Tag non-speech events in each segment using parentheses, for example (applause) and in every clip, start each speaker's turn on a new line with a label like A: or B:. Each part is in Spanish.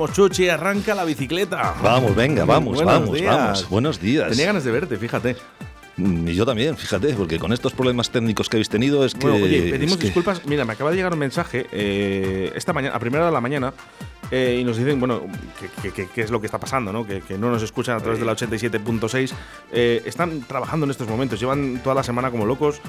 A: Vamos, Chuchi, arranca la bicicleta.
B: Vamos, venga, vamos,
A: Buenos
B: vamos,
A: días.
B: vamos. Buenos días.
A: Tenía ganas de verte, fíjate.
B: Mm, Y yo también, fíjate, porque con estos problemas técnicos que habéis tenido es que.
A: Bueno, oye, pedimos
B: es que-
A: disculpas. Mira, me acaba de llegar un mensaje eh, esta mañana, a primera hora de la mañana, eh, y nos dicen, bueno, qué es lo que está pasando, ¿no? Que, que no nos escuchan a través de la 87.6. Eh, están trabajando en estos momentos, llevan toda la semana como locos.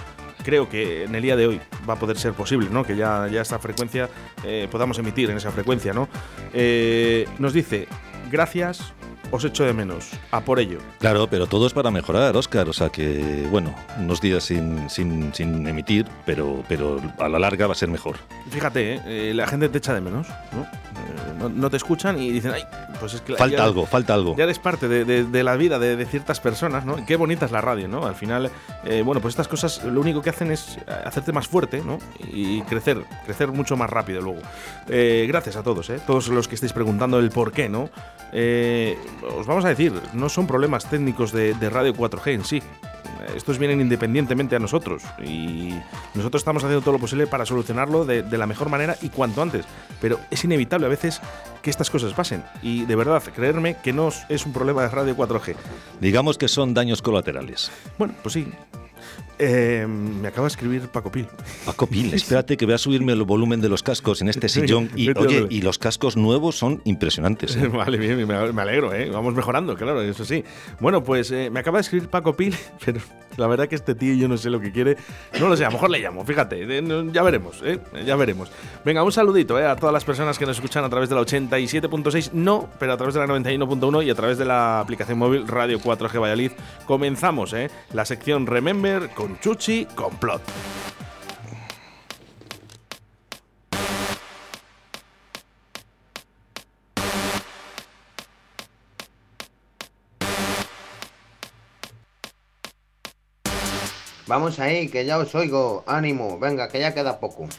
A: Creo que en el día de hoy va a poder ser posible, ¿no? Que ya, ya esta frecuencia eh, podamos emitir en esa frecuencia, ¿no? Eh, nos dice, gracias, os echo de menos, a por ello.
B: Claro, pero todo es para mejorar, Oscar. O sea que, bueno, unos días sin, sin, sin emitir, pero, pero a la larga va a ser mejor.
A: Fíjate, ¿eh? Eh, la gente te echa de menos, ¿no? Eh, no, no te escuchan y dicen, ay, pues es que
B: Falta
A: ya-
B: algo, falta algo.
A: Ya eres parte de, de- de la vida de, de ciertas personas, ¿no? Qué bonita es la radio, ¿no? Al final, eh, bueno, pues estas cosas lo único que hacen es hacerte más fuerte, ¿no? Y crecer, crecer mucho más rápido luego. Gracias a todos, ¿eh? Todos los que estáis preguntando el por qué, ¿no? Eh, os vamos a decir, no son problemas técnicos de, de Radio 4G en sí. Estos vienen independientemente a nosotros y nosotros estamos haciendo todo lo posible para solucionarlo de, de la mejor manera y cuanto antes. Pero es inevitable a veces que estas cosas pasen. Y de verdad, creerme que no es un problema de Radio 4G.
B: Digamos que son daños colaterales.
A: Bueno, pues sí. Eh, me acaba de escribir Paco Pil.
B: Paco Pil, (laughs) espérate que voy a subirme el volumen de los cascos en este sillón. Y oye, y los cascos nuevos son impresionantes. ¿eh? (laughs)
A: Vale, bien, me alegro, ¿eh? Vamos mejorando, claro, eso sí. Bueno, pues me acaba de escribir Paco Pil, (laughs) pero la verdad que este tío yo no sé lo que quiere. No lo sé, a lo mejor le llamo, fíjate. Ya veremos, ¿eh? Ya veremos. Venga, un saludito a todas las personas que nos escuchan a través de la 87.6, no, pero a través de la 91.1 y a través de la aplicación móvil Radio 4G Valladolid. Comenzamos, ¿eh? La sección Remember con Chuchi Complot.
C: Vamos ahí, que ya os oigo. Ánimo, venga, que ya queda poco.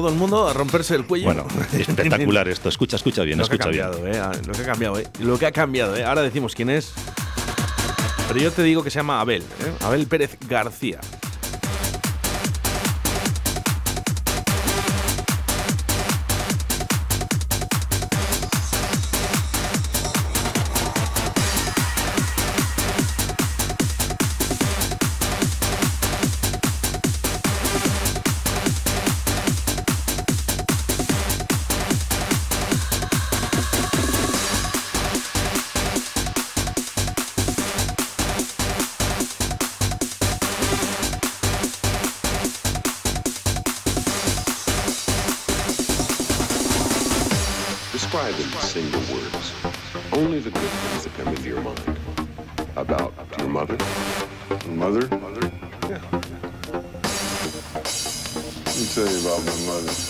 A: Todo el mundo a romperse el cuello.
B: Bueno, (laughs) espectacular esto. Escucha, escucha bien,
A: lo que
B: escucha
A: ha
B: bien.
A: cambiado, eh, ah, lo que ha cambiado, eh. Lo que ha cambiado, eh. Ahora decimos quién es. Pero yo te digo que se llama Abel, eh. Abel Pérez García.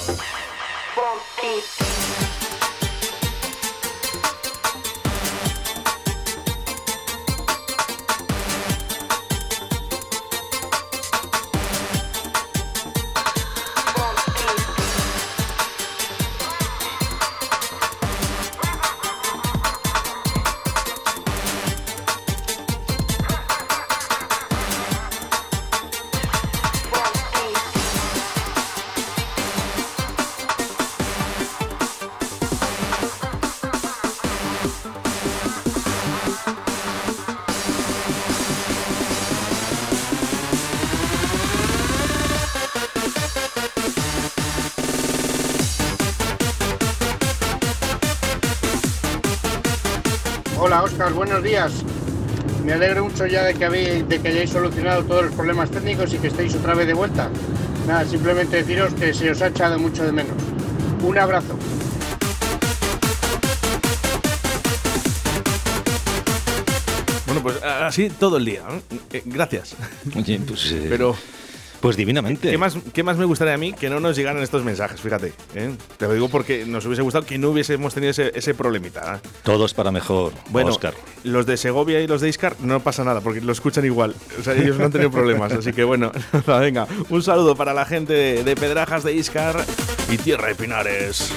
D: Bom, días. Me alegro mucho ya de que, habéis, de que hayáis solucionado todos los problemas técnicos y que estéis otra vez de vuelta. Nada, simplemente deciros que se os ha echado mucho de menos. Un abrazo.
A: Bueno, pues así todo el día. ¿eh? Gracias.
B: Oye, pues, eh,
A: Pero,
B: pues divinamente.
A: ¿qué más, ¿qué más me gustaría a mí que no nos llegaran estos mensajes? Fíjate. ¿Eh? Te lo digo porque nos hubiese gustado que no hubiésemos tenido ese, ese problemita. ¿eh?
B: Todo es para mejor,
A: Bueno,
B: Oscar.
A: los de Segovia y los de Iscar no pasa nada porque lo escuchan igual. O sea, ellos no han tenido problemas. Así que bueno, (laughs) venga, un saludo para la gente de, de Pedrajas de Iscar y Tierra de Pinares.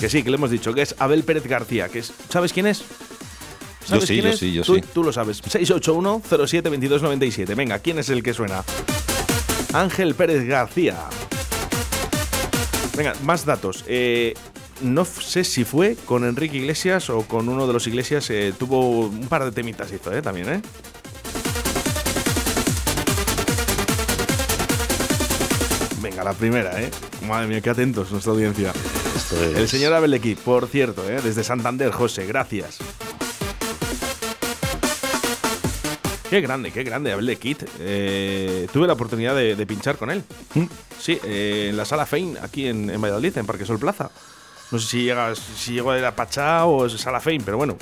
A: Que sí, que le hemos dicho que es Abel Pérez García, que es, ¿sabes quién es? ¿Sabes
B: sí,
A: quién
B: yo
A: es?
B: sí, yo
A: tú,
B: sí.
A: Tú lo sabes. 681-07-2297. Venga, ¿quién es el que suena? Ángel Pérez García. Venga, más datos. Eh, no sé si fue con Enrique Iglesias o con uno de los Iglesias. eh, tuvo un par de temitas hizo, eh, también, ¿eh? Venga, la primera, ¿eh? Madre mía, qué atentos nuestra audiencia.
B: Esto es-
A: El señor Abelequi, por cierto, ¿eh? desde Santander, José, gracias. Qué grande, qué grande, Abel de Kit. Eh, tuve la oportunidad de, de pinchar con él. Sí, eh, en la sala Fein, aquí en, en Valladolid, en Parque Sol Plaza. No sé si llega, si llegó de la Pachá o es sala Fein, pero bueno,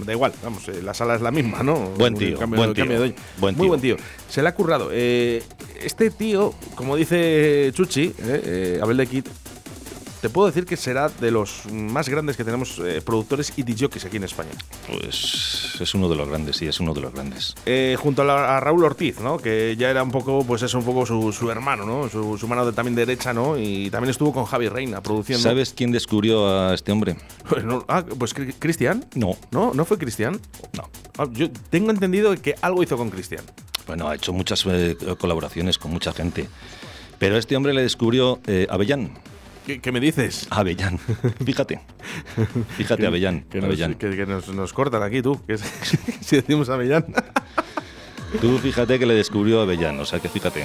A: mm, da igual, vamos, eh, la sala es la misma, ¿no?
B: Buen tío,
A: cambio-
B: buen tío,
A: de-
B: buen
A: Muy
B: tío.
A: buen tío. Se le ha currado. Este tío, como dice Chuchi, Abel de Kit, te puedo decir que será de los más grandes que tenemos eh, productores y DJs aquí en España.
B: Pues es uno de los grandes, sí, es uno de los grandes.
A: Eh, junto a, la- a Raúl Ortiz, ¿no? Que ya era un poco, pues es un poco su, su hermano, ¿no? Su, su mano de, también derecha, ¿no? Y también estuvo con Javi Reina produciendo.
B: ¿Sabes quién descubrió a este hombre?
A: Pues no- ah, pues Cri- Cristian.
B: No,
A: ¿No? ¿No fue Cristian?
B: no.
A: Ah, yo tengo entendido que algo hizo con Cristian.
B: Bueno, ha hecho muchas eh, colaboraciones con mucha gente. Pero a este hombre le descubrió Avellán.
A: ¿Qué, qué me dices?
B: Avellán. (laughs) Fíjate. Fíjate,
A: Que-
B: Avellán.
A: Que, nos,
B: Avellán.
A: que- que nos- nos cortan aquí, tú. que (laughs) si decimos Avellán. (laughs)
B: Tú fíjate que le descubrió Avellán, o sea que fíjate.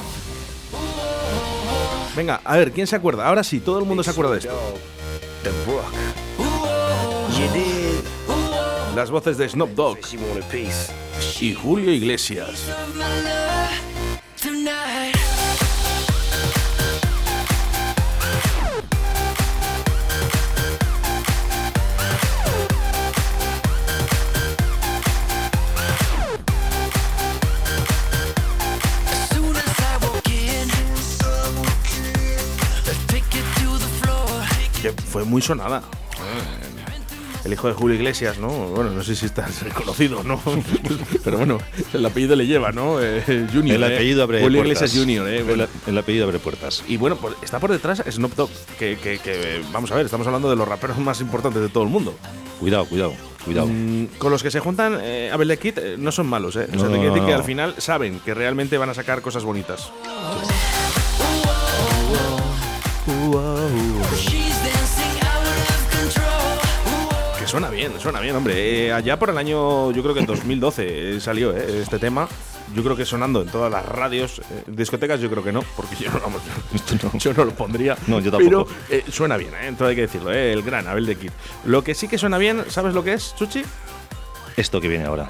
A: Venga, a ver, ¿quién se acuerda? Ahora sí, todo el mundo se acuerda de esto. Las voces de Snoop Dogg y Julio Iglesias. Fue muy sonada. el hijo de Julio Iglesias, ¿no? Bueno, no sé si está reconocido, ¿no? (laughs) Pero bueno, el apellido le lleva, ¿no? Eh, junior.
E: El
A: eh.
E: apellido abre
A: Julio
E: puertas.
A: Iglesias Junior, ¿eh?
E: El, el apellido abre puertas.
A: Y bueno, pues está por detrás Snoop Dogg, que, que- que, vamos a ver, estamos hablando de los raperos más importantes de todo el mundo.
E: Cuidado, cuidado, cuidado.
A: Mm, con los que se juntan, eh, Abel de Kid eh, no son malos, ¿eh? O sea,
E: No,
A: te quiero decir
E: no,
A: que al final saben que realmente van a sacar cosas bonitas. Suena bien, suena bien, hombre. Eh, allá por el año, yo creo que en 2012 eh, salió eh, este tema. Yo creo que sonando en todas las radios, eh, discotecas, yo creo que no, porque yo no, vamos, (laughs) yo no lo pondría.
E: No, yo
A: Pero
E: tampoco.
A: eh, suena bien, ¿eh? entonces hay que decirlo, eh, el gran Abel de Kid. Lo que sí que suena bien, ¿sabes lo que es, Chuchi?
E: Esto que viene ahora.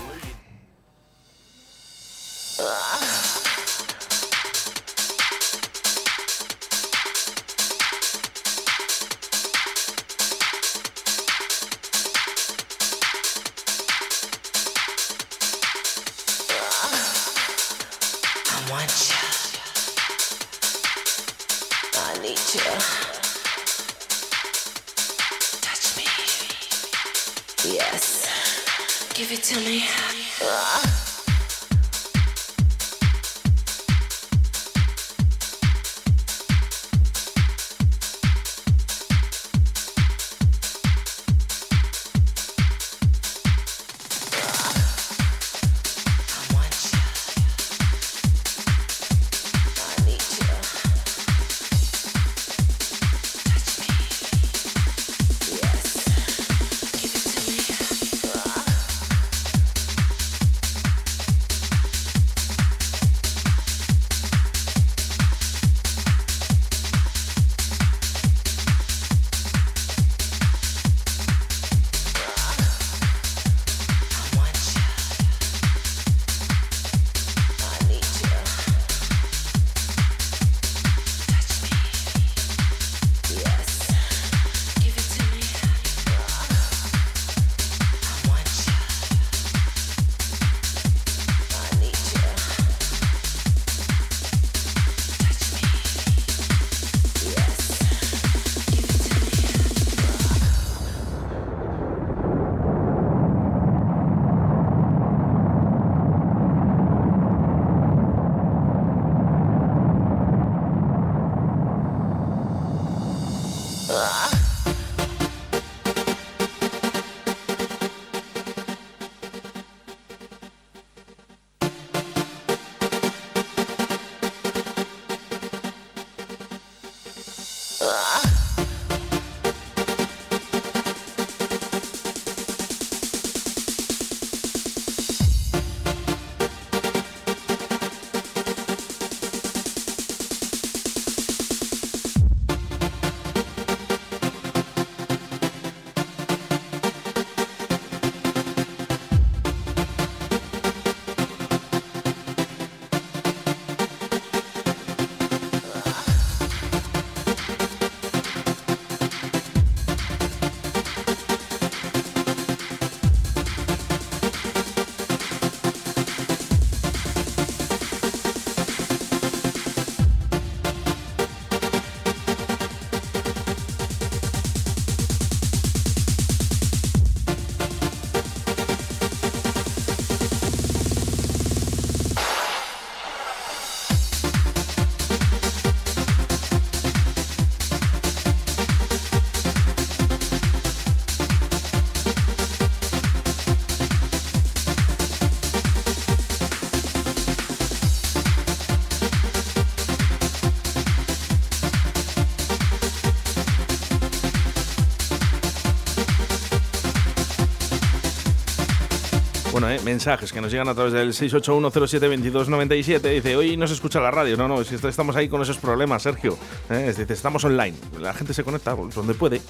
A: Eh, mensajes que nos llegan a través del 681072297. Dice, hoy no se escucha la radio. No, no, si est- estamos ahí con esos problemas, Sergio. Eh, dice, estamos online. La gente se conecta donde puede.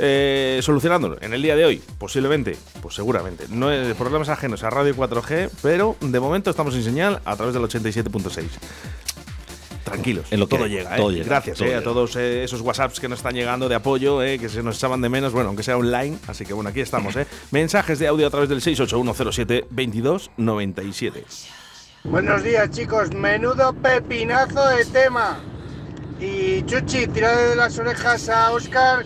A: Eh, solucionándolo en el día de hoy, posiblemente, pues seguramente. No es problemas ajenos a Radio 4G, pero de momento estamos sin señal a través del 87.6. Tranquilos,
E: En lo que
A: todo
E: hay,
A: llega,
E: todo
A: eh.
E: llega,
A: Gracias
E: todo
A: eh, a todos eh, esos WhatsApps que nos están llegando de apoyo, eh, que se nos echaban de menos, bueno, aunque sea online. Así que bueno, aquí estamos. Eh. (laughs) Mensajes de audio a través del 681072297.
D: Buenos días chicos, menudo pepinazo de tema. Y Chuchi, tírale de las orejas a Oscar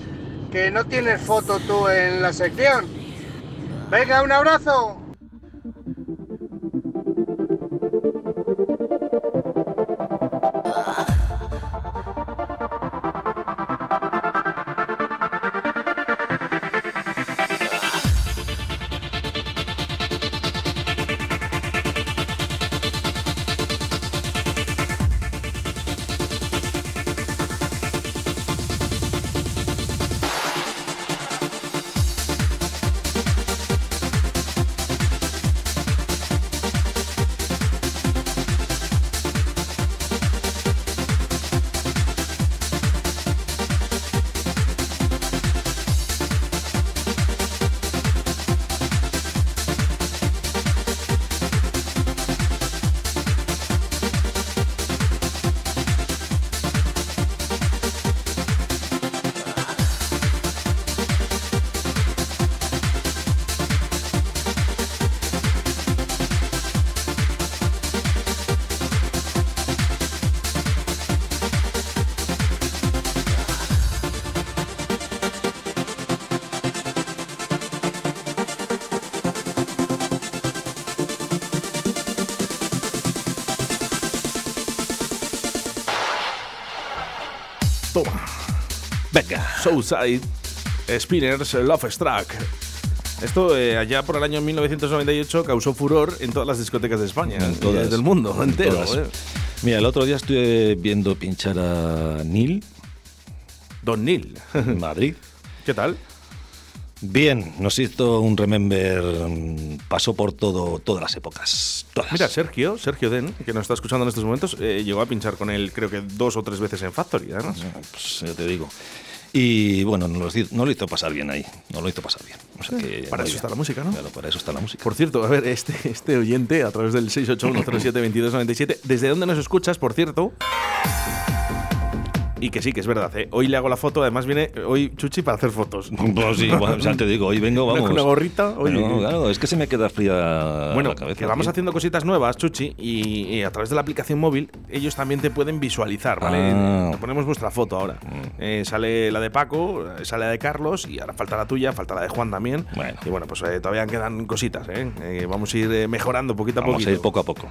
D: que no tienes foto tú en la sección. Venga, un abrazo.
A: Oh. (laughs)
B: Venga.
A: Soulside, Spinners, Love Struck. Esto eh, allá por el año 1998 causó furor en todas las discotecas de España,
B: En
A: y
B: todas.
A: del mundo
B: En
A: entero.
B: todas.
A: eh.
B: Mira, el otro día estuve viendo pinchar a Neil
A: Don Neil,
B: en Madrid. (laughs)
A: ¿qué tal?
B: Bien, nos hizo un remember, mm, pasó por todo, todas las épocas. Todas.
A: Mira, Sergio, Sergio Den, que nos está escuchando en estos momentos, eh, llegó a pinchar con él creo que dos o tres veces en Factory, además.
B: Pues ya te digo. Y bueno, nos lo no lo hizo pasar bien ahí. No lo hizo pasar bien. O sea que,
A: Para eso
B: bien.
A: está la música, ¿no?
B: Claro, para eso está la música.
A: Por cierto, a ver, este, este oyente, a través del 681072297, ¿desde dónde nos escuchas, por cierto? Y que sí, que es verdad, ¿eh? Hoy le hago la foto, además viene hoy Chuchi para hacer fotos. (laughs)
B: Pues sí, (laughs) bueno, te digo, hoy vengo,
A: Una-
B: vamos.
A: Una gorrita, oye.
B: Bueno, claro, es que se me queda fría
A: Bueno,
B: la cabeza.
A: que vamos
B: tío.
A: haciendo cositas nuevas, Chuchi, y, y a través de la aplicación móvil ellos también te pueden visualizar, ¿vale?
B: Ah.
A: Te ponemos vuestra foto ahora. Eh, sale la de Paco, eh, sale la de Carlos, y ahora falta la tuya, falta la de Juan también.
B: Bueno.
A: Y bueno, pues eh, todavía quedan cositas, ¿eh? Eh, vamos a ir eh, mejorando poquito a
B: Vamos
A: poquito.
B: a ir poco a poco.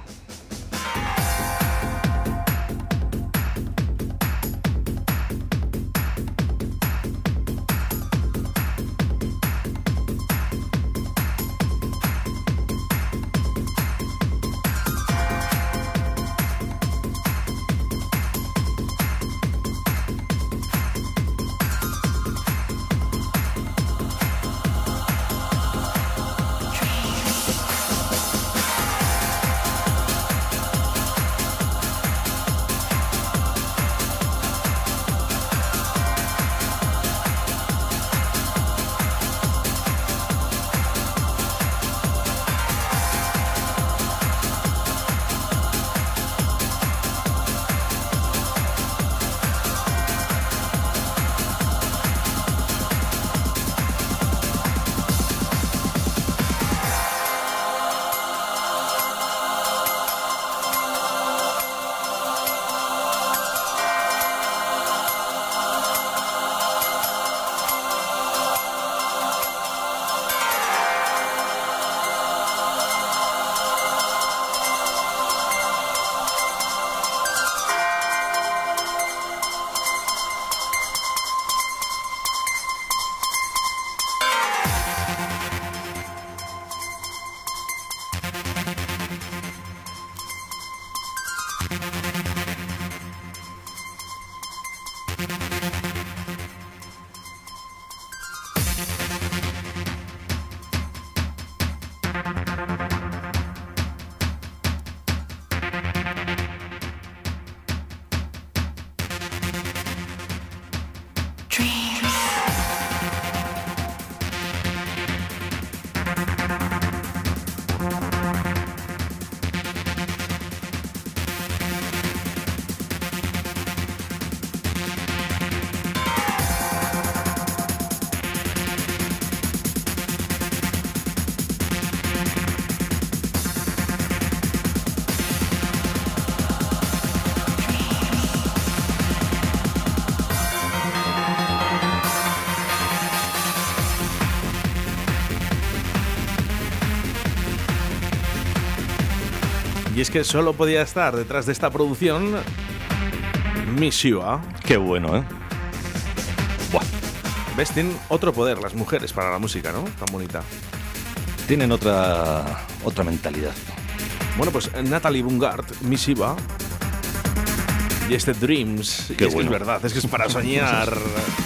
A: Es que solo podía estar detrás de esta producción Miss Shiva.
B: Qué bueno, ¿eh? Buah,
A: ¿Ves? Tienen otro poder las mujeres para la música, ¿no? Tan bonita.
B: tienen otra, otra mentalidad.
A: Bueno, pues Natalie Bungard, Miss Shiva. Y este Dreams. Y que es verdad, es que es para soñar. (laughs)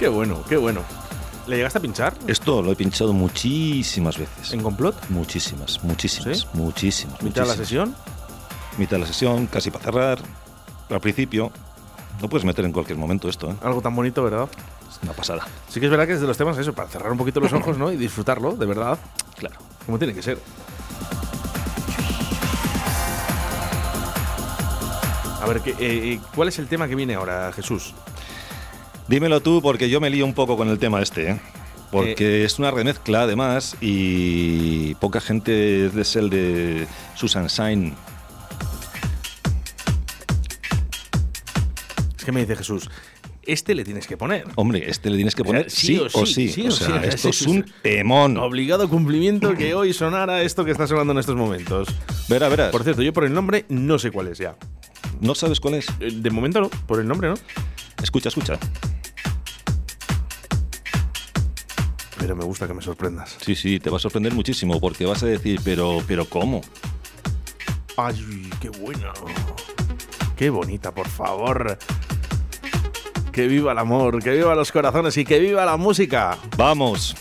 A: Qué bueno, qué bueno. ¿Le llegaste a pinchar?
B: Esto lo he pinchado muchísimas veces.
A: ¿En complot?
B: Muchísimas, muchísimas,
A: ¿Sí?
B: muchísimas.
A: ¿Mitad de la sesión?
B: Mitad de la sesión, casi para cerrar. Al principio. No puedes meter en cualquier momento esto, ¿eh?
A: Algo tan bonito, ¿verdad?
B: Es una pasada.
A: Sí que es verdad que es de los temas eso, para cerrar un poquito los ojos, ¿no? Y disfrutarlo, de verdad,
B: Claro.
A: como tiene que ser. A ver, ¿qué, eh, ¿cuál es el tema que viene ahora, Jesús?
B: Dímelo tú, porque yo me lío un poco con el tema este, ¿eh? Porque es una remezcla, además, y poca gente es el de Susan Sain.
A: Es que me dice Jesús, este le tienes que poner.
B: Hombre, este le tienes que poner
A: Sí
B: sí,
A: o sí,
B: sí.
A: sí
B: o
A: o
B: sea,
A: sí.
B: esto es un temón.
A: Obligado cumplimiento que (laughs) hoy sonara esto que está sonando en estos momentos.
B: Verá, verás.
A: Por cierto, yo por el nombre no sé cuál es ya.
B: ¿No sabes cuál es?
A: Eh, De momento no, por el nombre no.
B: Escucha, escucha.
A: Pero me gusta que me sorprendas.
B: Sí, sí, te va a sorprender muchísimo porque vas a decir, pero, pero ¿cómo?
A: Ay, qué buena. Qué bonita, por favor. Que viva el amor, que viva los corazones y que viva la música.
B: Vamos.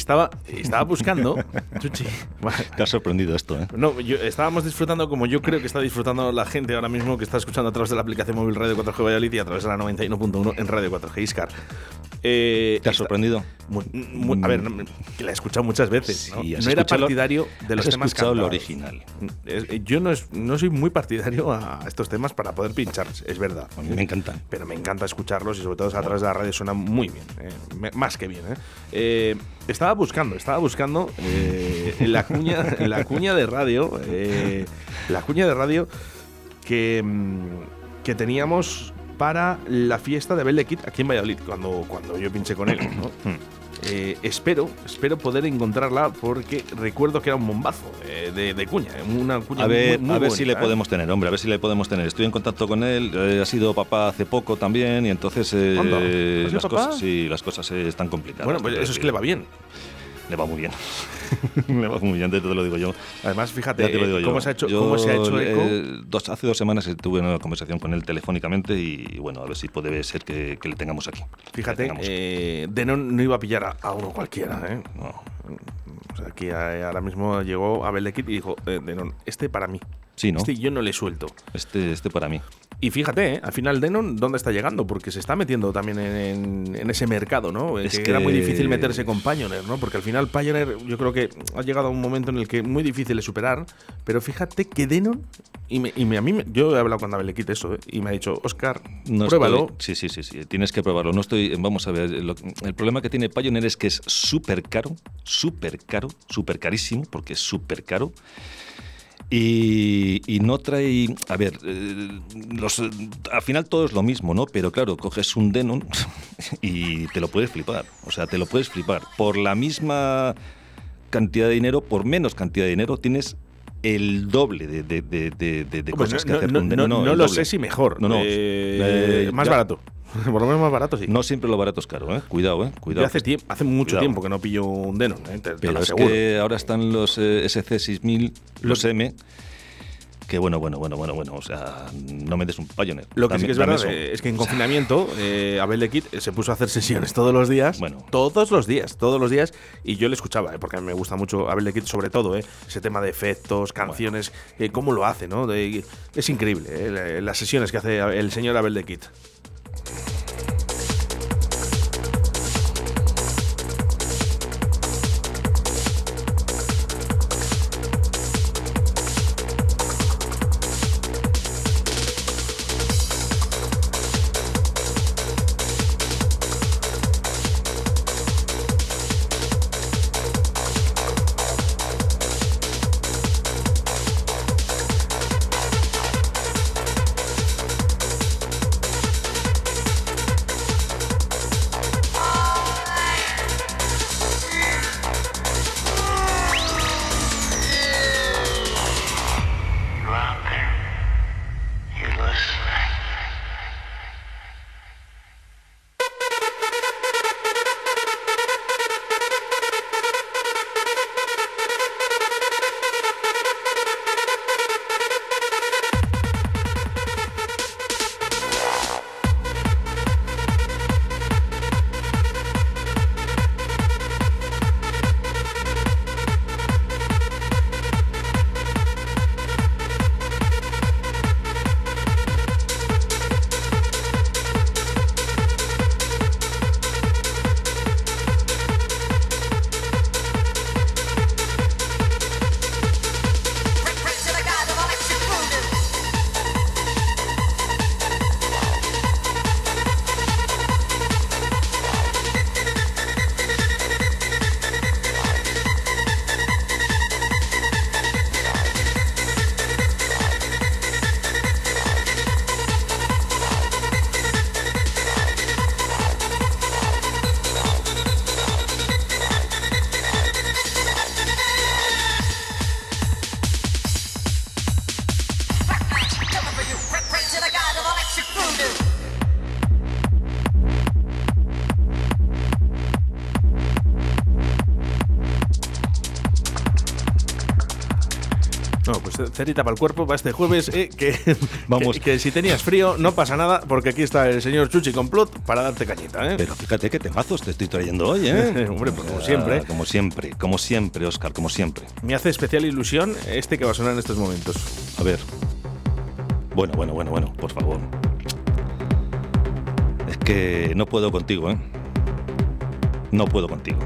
A: Estaba, estaba buscando. (laughs) Chuchi,
B: Te ha sorprendido esto, ¿eh?
A: no, yo- estábamos disfrutando como yo creo que está disfrutando la gente ahora mismo que está escuchando a través de la aplicación móvil Radio 4G Valladolid y a través de la 91.1 en Radio 4G Iscar. Eh,
B: ¿Te ha sorprendido?
A: Muy- muy- a ver, que la he escuchado muchas veces. ¿no?
B: Sí,
A: No era
B: lo-
A: partidario de los
B: has
A: temas
B: escuchado lo
A: cantados.
B: original.
A: Es- eh, Yo no, es- no soy muy partidario a estos temas para poder pinchar, es verdad.
B: A mí me encantan.
A: Pero me encanta escucharlos y sobre todo a través de la radio suena muy bien, eh, más que bien. eh. Eh, estaba buscando, estaba buscando en la cuña, en la cuña de radio, la cuña de radio que, mm, que teníamos para la fiesta de Abel de Kid aquí en Valladolid, cuando, cuando yo pinché con él. ¿no? (clears throat) Eh, espero, espero poder encontrarla porque recuerdo que era un bombazo eh, de, de cuña, eh, una cuña
B: A ver,
A: muy, muy
B: a ver si
A: bonita,
B: le
A: ¿eh?
B: podemos tener, hombre, a ver si le podemos tener. Estoy en contacto con él, eh, ha sido papá hace poco también y entonces eh,
A: Anda, ¿ha sido
B: las cosas, sí, las cosas están complicadas.
A: Bueno, pues eso es que le va bien.
B: Le va muy bien. (laughs) le va muy bien, te lo digo yo.
A: Además, fíjate
B: Ya te lo
A: eh,
B: yo.
A: cómo, se ha hecho,
B: Yo,
A: cómo se ha hecho eco.
B: eh, dos, hace dos semanas tuve una conversación con él telefónicamente y bueno, a ver si puede ser que, que le tengamos aquí.
A: Fíjate,
B: tengamos.
A: eh, Denon no iba a pillar a, a uno cualquiera, ¿eh? No. O sea, aquí eh, ahora mismo llegó Abel de Kid y dijo, eh, Denon, este para mí.
B: Sí, ¿no?
A: Este yo no le suelto.
B: Este, este para mí.
A: Y fíjate, ¿eh? al final Denon, ¿dónde está llegando? Porque se está metiendo también en, en ese mercado, ¿no? Eh,
B: Es
A: que, era muy
B: que-
A: difícil meterse con Pioneer, ¿no? Porque al final Pioneer yo creo que ha llegado a un momento en el que muy difícil de superar, pero fíjate que Denon, y, me- y me- a mí, me- yo he hablado con de Kid eso, ¿eh? y me ha dicho, Oscar,
B: No
A: pruébalo.
B: estoy- sí, sí, sí, sí, tienes que probarlo. No estoy, vamos a ver, lo- el problema que tiene Pioneer es que es súper caro, súper caro, súper carísimo, porque es súper caro. Y, y no trae, a ver, eh, los, al final todo es lo mismo, ¿no? Pero claro, coges un Denon (laughs) y te lo puedes flipar. O sea, te lo puedes flipar. Por la misma cantidad de dinero, por menos cantidad de dinero, tienes el doble de, de- de- de- cosas
A: no,
B: que hacer
A: no-
B: con
A: no-
B: Denon.
A: no lo
B: doble.
A: sé si mejor.
B: No, no.
A: Eh,
B: Eh,
A: más
B: ya-
A: barato. (laughs) Por lo menos más barato, sí.
B: No siempre lo barato es caro, ¿eh? Cuidado, ¿eh? Cuidado.
A: hace, mucho
B: Cuidado.
A: tiempo que no pillo un Denon, ¿eh? te,
B: Pero es que ahora están los eh, SC6000, los M, que bueno, bueno, bueno, bueno, bueno, o sea, no me des un Pioneer.
A: Lo que
B: Dame-
A: sí que es verdad
B: eso.
A: es que en confinamiento eh, Abel de Kid se puso a hacer sesiones todos los días.
B: Bueno.
A: Todos los días, todos los días. Y yo le escuchaba, eh, porque a mí me gusta mucho Abel de Kid, sobre todo, eh, ese tema de efectos, canciones, eh, cómo lo hace, ¿no? De- es increíble la- las sesiones que hace el señor Abel de Kid. Para el cuerpo para este jueves. eh, que, (laughs)
B: Vamos.
A: Que, que si tenías frío, no pasa nada, porque aquí está el señor Chuchi Complot para darte cañita. ¿eh?
B: Pero fíjate qué temazos te estoy trayendo hoy, ¿eh? (laughs)
A: Hombre, pues como
B: Ah,
A: siempre.
B: Como siempre, como siempre, Oscar, como siempre.
A: Me hace especial ilusión este que va a sonar en estos momentos.
B: A ver. Bueno, bueno, bueno, bueno, por favor. Es que no puedo contigo, ¿eh? No puedo contigo.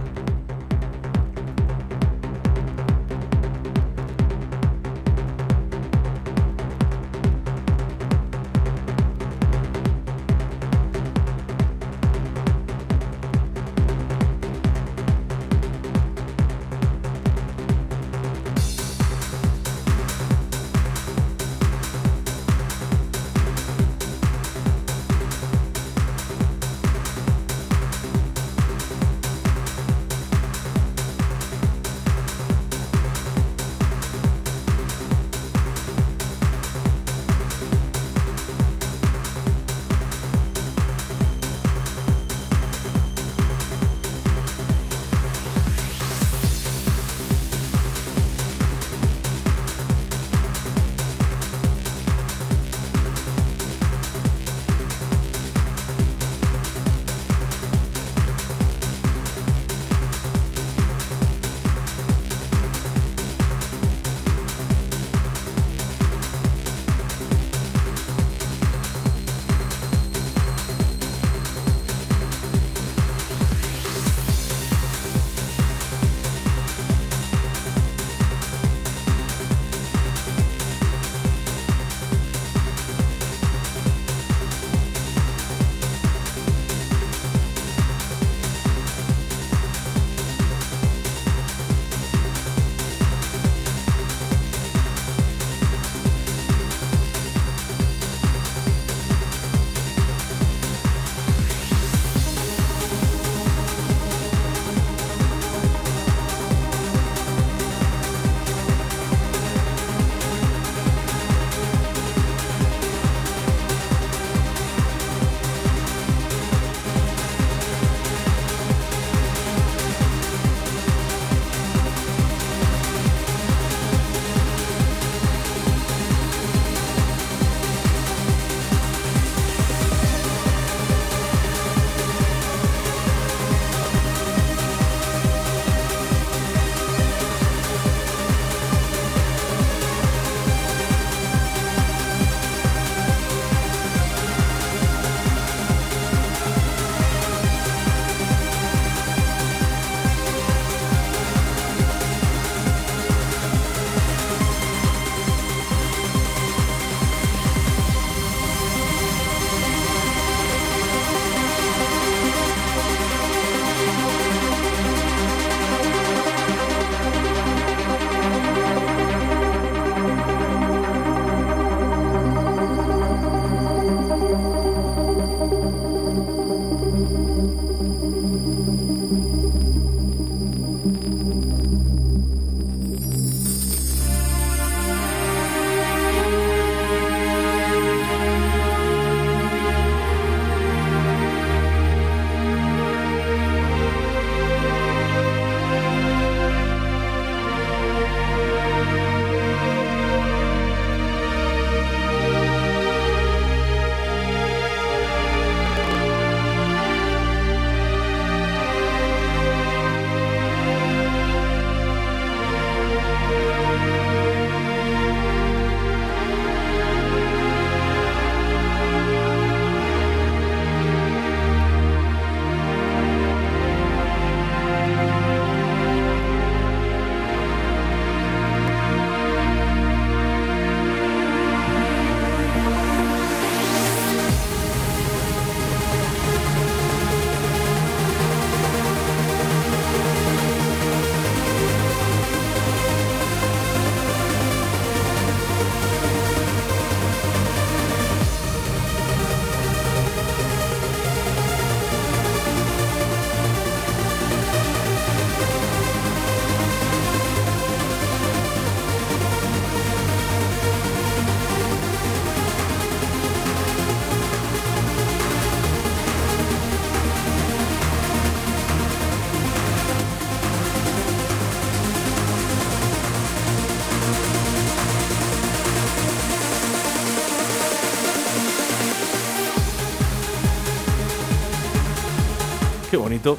A: Qué bonito.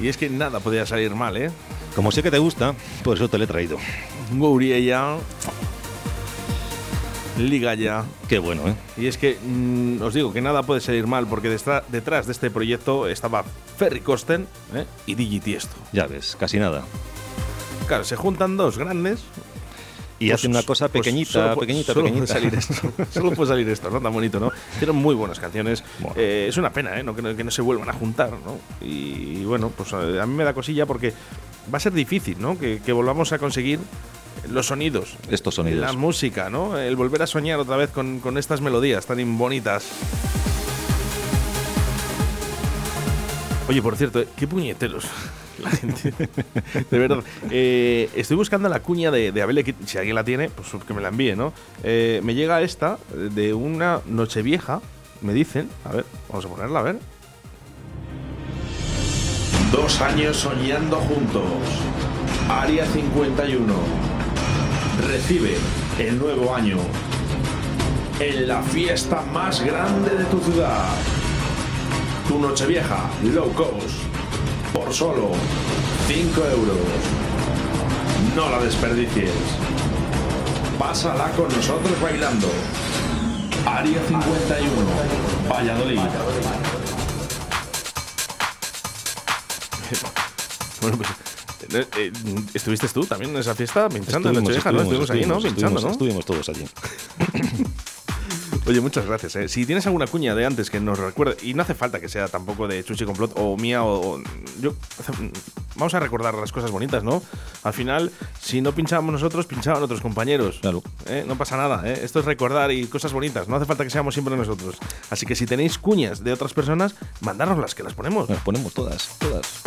A: Y es que nada podía salir mal, ¿eh?
B: Como sé que te gusta, por eso te lo he traído.
A: Guriella. Liga ya.
B: Qué bueno, ¿eh?
A: Y es que mm, os digo que nada puede salir mal porque detrás de este proyecto estaba Ferry Kosten ¿eh? y Digi Tiesto.
B: Ya ves, casi nada.
A: Claro, se juntan dos grandes.
B: Y
A: pues-
B: hacen una cosa
A: pues
B: pequeñita,
A: solo
B: pequeñita,
A: solo
B: pequeñita.
A: Puede salir esto. (laughs) solo puede salir esto, ¿no? Tan bonito, ¿no? Hicieron muy buenas canciones.
B: Bueno.
A: Eh, es una pena, ¿eh? No, que, no, que no se vuelvan a juntar, ¿no? Y, bueno, pues eh, a mí me da cosilla porque va a ser difícil, ¿no? Que, que volvamos a conseguir los sonidos.
B: Estos sonidos.
A: La música, ¿no? El volver a soñar otra vez con, con estas melodías tan bonitas. Oye, por cierto, ¿eh? qué puñeteros. (laughs) De verdad. Eh, estoy buscando la cuña de, de Abel, si alguien la tiene, pues que me la envíe, ¿no? Eh, me llega esta de una Nochevieja, me dicen. A ver, vamos a ponerla, a ver. Dos años soñando juntos. Área 51. Recibe el nuevo año en la fiesta más grande de tu ciudad. Tu Nochevieja low cost por solo 5 euros. No la desperdicies. Pásala con nosotros bailando. Área 51, Valladolid. Bueno, pues, eh, eh, ¿estuviste tú también en esa fiesta pinchando en Nochevieja? ¿no? Estuvimos ahí, ¿no? Pinchando, ¿no?
B: Estuvimos todos allí.
A: Oye, muchas gracias. ¿eh? Si tienes alguna cuña de antes que nos recuerde, y no hace falta que sea tampoco de Chuchi Complot o mía o, o- yo, (laughs) vamos a recordar las cosas bonitas, ¿no? Al final, si no pinchábamos nosotros, pinchaban otros compañeros.
B: Claro.
A: ¿eh? No pasa nada. ¿eh? Esto es recordar y cosas bonitas. No hace falta que seamos siempre nosotros. Así que si tenéis cuñas de otras personas, mandárnoslas, que las ponemos.
B: Las ponemos todas, todas.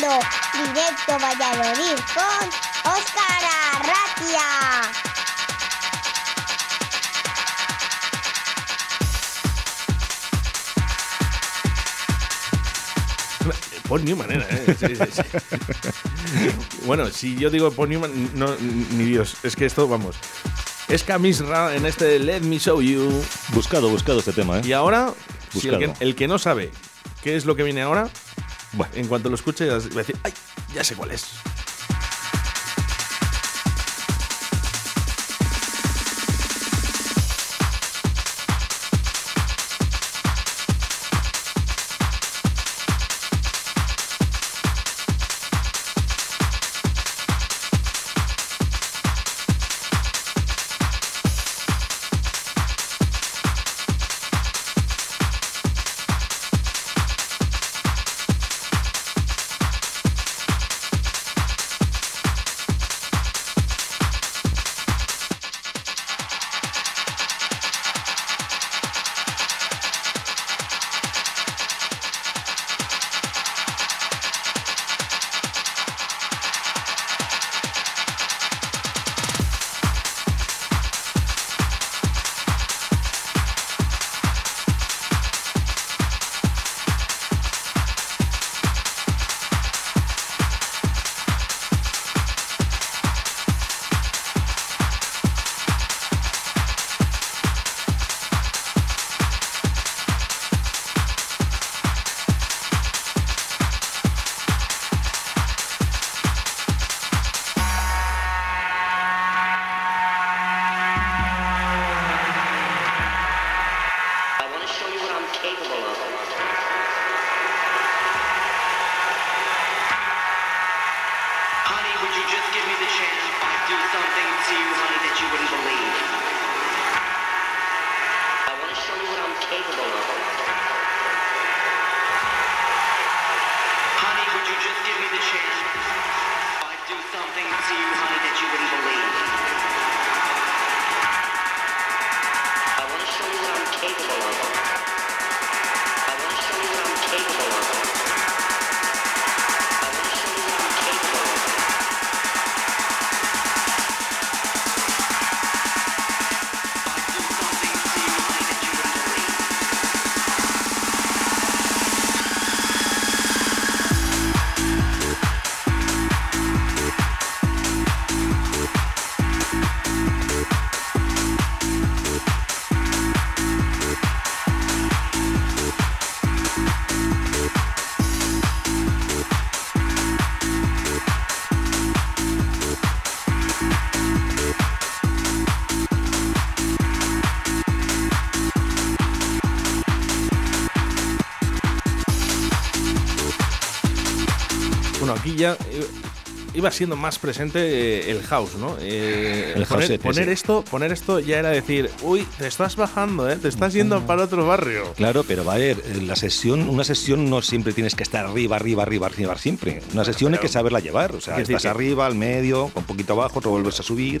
F: Escuchando directo Valladolid con Óscar Arratia.
A: Paul Newman era, ¿eh? Sí, sí, sí. (laughs) bueno, si yo digo Paul Newman, no, ni Dios. Es que esto, vamos. Es Camisra en este Let Me Show You.
B: Buscado, buscado este tema, ¿eh?
A: Y ahora, si el,
B: Buscado.
A: que, el que no sabe qué es lo que viene ahora,
B: Bueno.
A: en cuanto lo escuche, va a decir, ¡ay! Ya sé cuál es. Bueno, aquí ya eh, iba siendo más presente eh, el house, ¿no? Eh,
B: El
A: poner,
B: house,
A: poner esto, poner esto ya era decir, uy, te estás bajando, ¿eh? Te estás yendo para otro barrio.
B: Claro, pero va a ver, eh, la sesión, una sesión no siempre tienes que estar arriba, arriba, arriba, arriba siempre. Una sesión hay que saberla llevar. O sea,
A: decir
B: estás arriba, al medio, un poquito abajo, te vuelves a subir.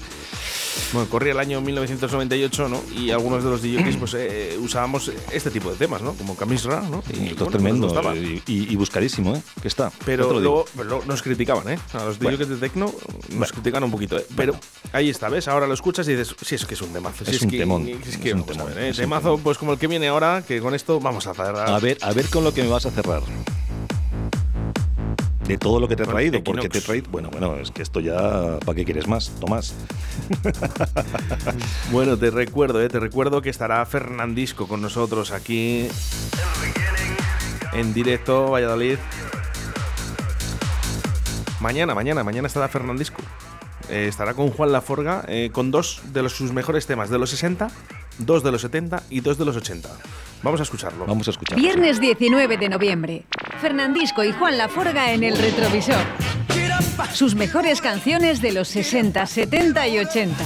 A: Bueno, corría el año 1998, ¿no? Y algunos de los DJs pues eh, usábamos este tipo de temas, ¿no? Como Camisra, ¿no?
B: Y
A: Y, bueno,
B: es tremendo y, y- buscadísimo, ¿eh? Que está.
A: Pero luego, pero luego nos criticaban, ¿eh? A los
B: Bueno.
A: DJs de Tecno nos critican un poquito, ¿eh? Pero ahí está, ¿ves? Ahora lo escuchas y dices, sí, es que es un temazo. si
B: Es un
A: que,
B: temón,
A: Es que
B: es un temón,
A: ¿eh?
B: es un
A: Temazo,
B: temón.
A: pues como el que viene ahora, que con esto vamos a cerrar.
B: A ver, a ver con lo que me vas a cerrar. De todo lo que te he traído,
A: Equinox.
B: porque te he traído. Bueno, bueno, es que esto ya. ¿Para qué quieres más, Tomás? (laughs)
A: Bueno, te recuerdo, ¿eh? Te recuerdo que estará Fernandisco con nosotros aquí en directo, Valladolid. Mañana, mañana, mañana estará Fernandisco. Eh, estará con Juan Laforga eh, con dos de los, sus mejores temas de los 60, dos de los 70 y dos de los 80. Vamos a escucharlo.
B: Vamos a escuchar.
G: Viernes 19 de noviembre. Fernandisco y Juan Laforga en el retrovisor. Sus mejores canciones de los 60, 70 y 80.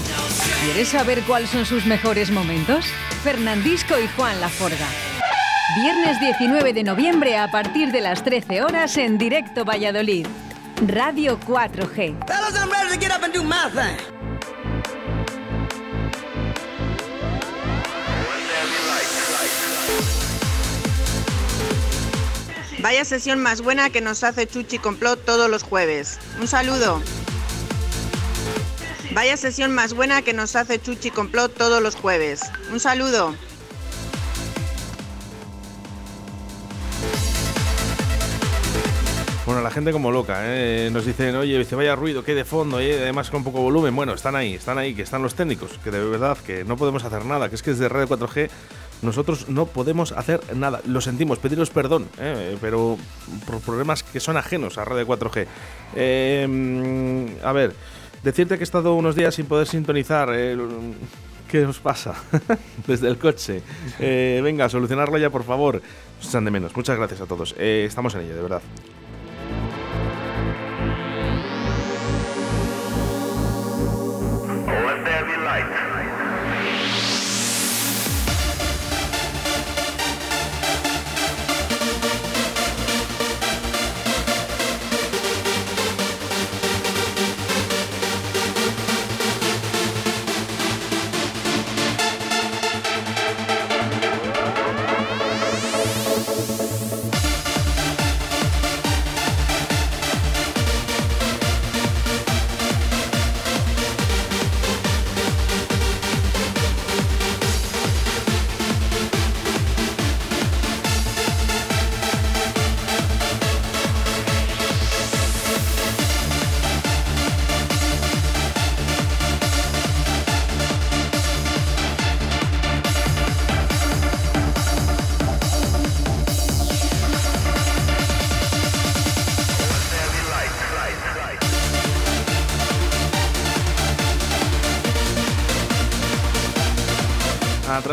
G: ¿Quieres saber cuáles son sus mejores momentos? Fernandisco y Juan Laforga. Viernes 19 de noviembre a partir de las 13 horas en directo Valladolid. Radio 4G.
H: Fellas, I'm ready to get up and do my thing.
I: Vaya sesión más buena que nos hace Chuchi Complot todos los jueves. Un saludo. Vaya sesión más buena que nos hace Chuchi Complot todos los jueves. Un saludo.
A: Bueno, la gente como loca, ¿eh? Nos dicen, oye, dice, vaya ruido, que de fondo, y además con poco volumen. Bueno, están ahí, están ahí, que están los técnicos, que de verdad que no podemos hacer nada, que es que desde Radio 4G nosotros no podemos hacer nada. Lo sentimos, pediros perdón, ¿eh? pero por problemas que son ajenos a Radio 4G. Eh, mm, a ver, decirte que he estado unos días sin poder sintonizar. eh, ¿Qué os pasa? (laughs) Desde el coche. Eh, venga, solucionarlo ya, por favor. De menos. Muchas gracias a todos. Eh, estamos en ello, de verdad.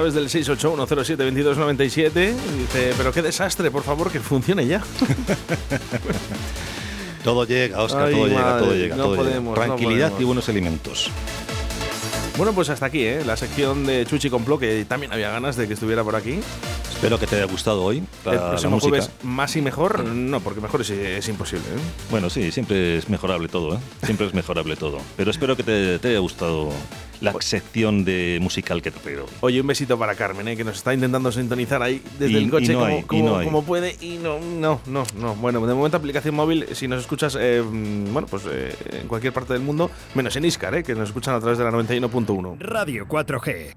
A: Través del 681072297. Dice, pero qué desastre, por favor, que funcione ya. (laughs)
B: Todo llega, Oscar,
A: Ay,
B: todo llega, todo llega.
A: no
B: todo
A: podemos,
B: Tranquilidad y buenos alimentos.
A: Bueno, pues hasta aquí, ¿eh? la sección de Chuchi Complot, que también había ganas de que estuviera por aquí.
B: Espero que te haya gustado hoy la,
A: El
B: la
A: próximo
B: música.
A: jueves, más y mejor, no, porque mejor es, es imposible. ¿eh?
B: Bueno, sí, siempre es mejorable todo, ¿eh? Siempre es mejorable todo. Pero espero que te, te haya gustado la sección de musical que te traigo.
A: Oye, un besito para Carmen, ¿eh? que nos está intentando sintonizar ahí desde
B: Y-
A: el coche
B: no
A: como,
B: hay,
A: como-
B: no hay.
A: como puede y no, no, no, no. Bueno, de momento aplicación móvil, si nos escuchas, eh, bueno, pues eh, en cualquier parte del mundo, menos en Iscar, ¿eh? que nos escuchan a través de la 91.1.
J: Radio 4G.